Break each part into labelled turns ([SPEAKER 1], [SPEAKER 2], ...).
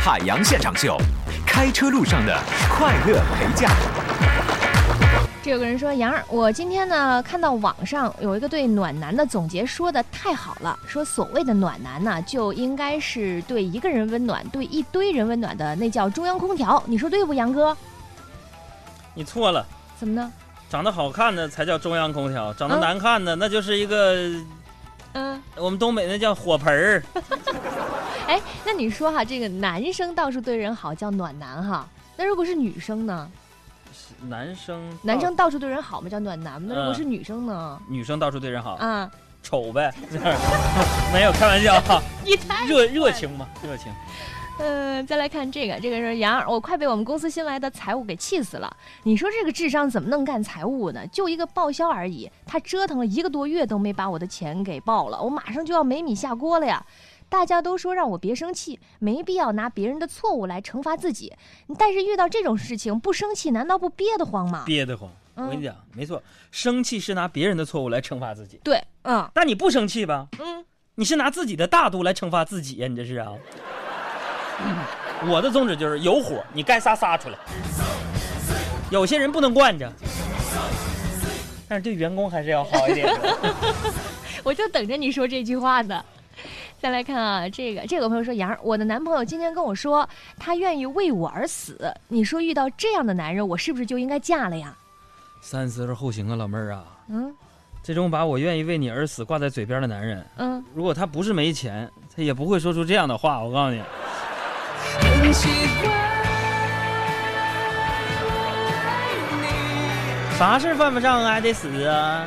[SPEAKER 1] 海洋现场秀，开车路上的快乐陪驾。
[SPEAKER 2] 这有个人说：“杨儿，我今天呢看到网上有一个对暖男的总结，说的太好了。说所谓的暖男呢，就应该是对一个人温暖，对一堆人温暖的，那叫中央空调。你说对不，杨哥？
[SPEAKER 3] 你错了，
[SPEAKER 2] 怎么呢？
[SPEAKER 3] 长得好看的才叫中央空调，长得难看的那就是一个，
[SPEAKER 2] 嗯，
[SPEAKER 3] 我们东北那叫火盆儿。
[SPEAKER 2] 哎，那你说哈，这个男生到处对人好叫暖男哈，那如果是女生呢？
[SPEAKER 3] 男生
[SPEAKER 2] 男生到处对人好嘛，叫暖男。那如果是女生呢？
[SPEAKER 3] 女生到处对人好
[SPEAKER 2] 啊，
[SPEAKER 3] 丑呗，没有开玩笑哈。
[SPEAKER 2] 你太
[SPEAKER 3] 热热情嘛，热情。
[SPEAKER 2] 嗯，再来看这个，这个是杨，我快被我们公司新来的财务给气死了。你说这个智商怎么能干财务呢？就一个报销而已，他折腾了一个多月都没把我的钱给报了，我马上就要没米下锅了呀。大家都说让我别生气，没必要拿别人的错误来惩罚自己。但是遇到这种事情不生气，难道不憋得慌吗？
[SPEAKER 3] 憋得慌。我跟你讲，没错，生气是拿别人的错误来惩罚自己。
[SPEAKER 2] 对，嗯。
[SPEAKER 3] 但你不生气吧？嗯，你是拿自己的大度来惩罚自己呀？你这是啊？我的宗旨就是有火，你该撒撒出来。有些人不能惯着，但是对员工还是要好一点。
[SPEAKER 2] 我就等着你说这句话呢。再来看啊，这个这个朋友说：“杨，我的男朋友今天跟我说，他愿意为我而死。你说遇到这样的男人，我是不是就应该嫁了呀？”
[SPEAKER 3] 三思而后行啊，老妹儿啊。嗯。这种把我愿意为你而死挂在嘴边的男人，嗯，如果他不是没钱，他也不会说出这样的话。我告诉你。啥事犯不上还得死啊？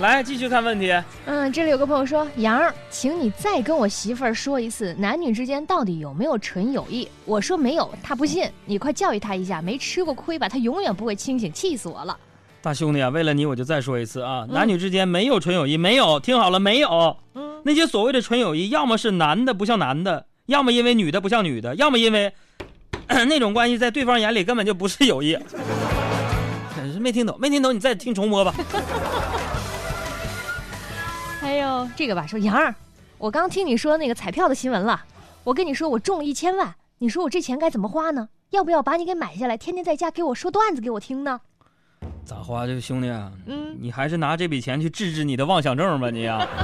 [SPEAKER 3] 来继续看问题。
[SPEAKER 2] 嗯，这里有个朋友说：“杨儿，请你再跟我媳妇儿说一次，男女之间到底有没有纯友谊？”我说没有，他不信。你快教育他一下，没吃过亏吧？他永远不会清醒，气死我了。
[SPEAKER 3] 大兄弟啊，为了你，我就再说一次啊，男女之间没有纯友谊，没有，听好了，没有。嗯，那些所谓的纯友谊，要么是男的不像男的，要么因为女的不像女的，要么因为 那种关系在对方眼里根本就不是友谊。是 没听懂，没听懂，你再听重播吧。
[SPEAKER 2] 还有这个吧，说杨儿，我刚听你说那个彩票的新闻了，我跟你说我中了一千万，你说我这钱该怎么花呢？要不要把你给买下来，天天在家给我说段子给我听呢？
[SPEAKER 3] 咋花这个兄弟啊？嗯，你还是拿这笔钱去治治你的妄想症吧，你呀。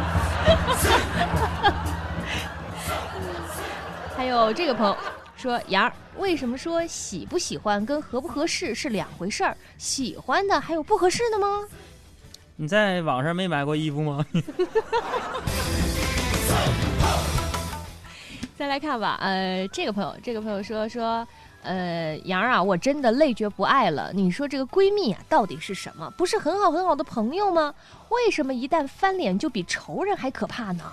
[SPEAKER 2] 还有这个朋友说杨儿，为什么说喜不喜欢跟合不合适是两回事儿？喜欢的还有不合适的吗？
[SPEAKER 3] 你在网上没买过衣服吗？
[SPEAKER 2] 再来看吧，呃，这个朋友，这个朋友说说，呃，杨儿啊，我真的累觉不爱了。你说这个闺蜜啊，到底是什么？不是很好很好的朋友吗？为什么一旦翻脸就比仇人还可怕呢？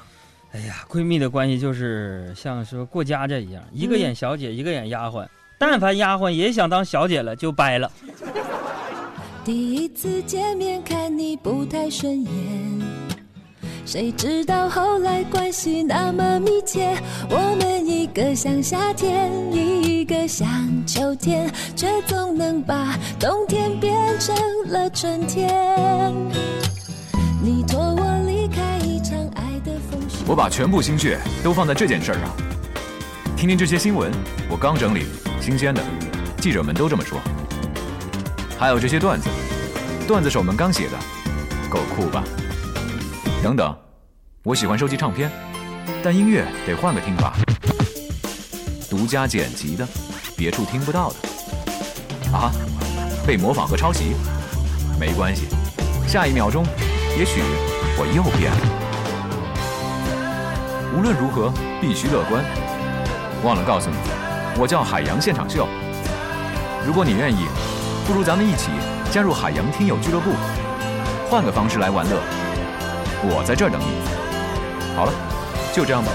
[SPEAKER 3] 哎呀，闺蜜的关系就是像说过家家一样，一个演小姐，一个演丫鬟，但凡丫鬟也想当小姐了，就掰了。第一次见面看你不太顺眼，谁知道后来关系那么密切，我们一个像夏天，一个像秋天，却总能把冬天变成了春天。你托我离开一场爱的风雪。
[SPEAKER 1] 我把全部心血都放在这件事上。听听这些新闻，我刚整理，新鲜的，记者们都这么说。还有这些段子，段子手们刚写的，够酷吧？等等，我喜欢收集唱片，但音乐得换个听法，独家剪辑的，别处听不到的。啊，被模仿和抄袭，没关系，下一秒钟，也许我又变了。无论如何，必须乐观。忘了告诉你，我叫海洋现场秀。如果你愿意。不如咱们一起加入海洋听友俱乐部，换个方式来玩乐。我在这儿等你。好了，就这样吧。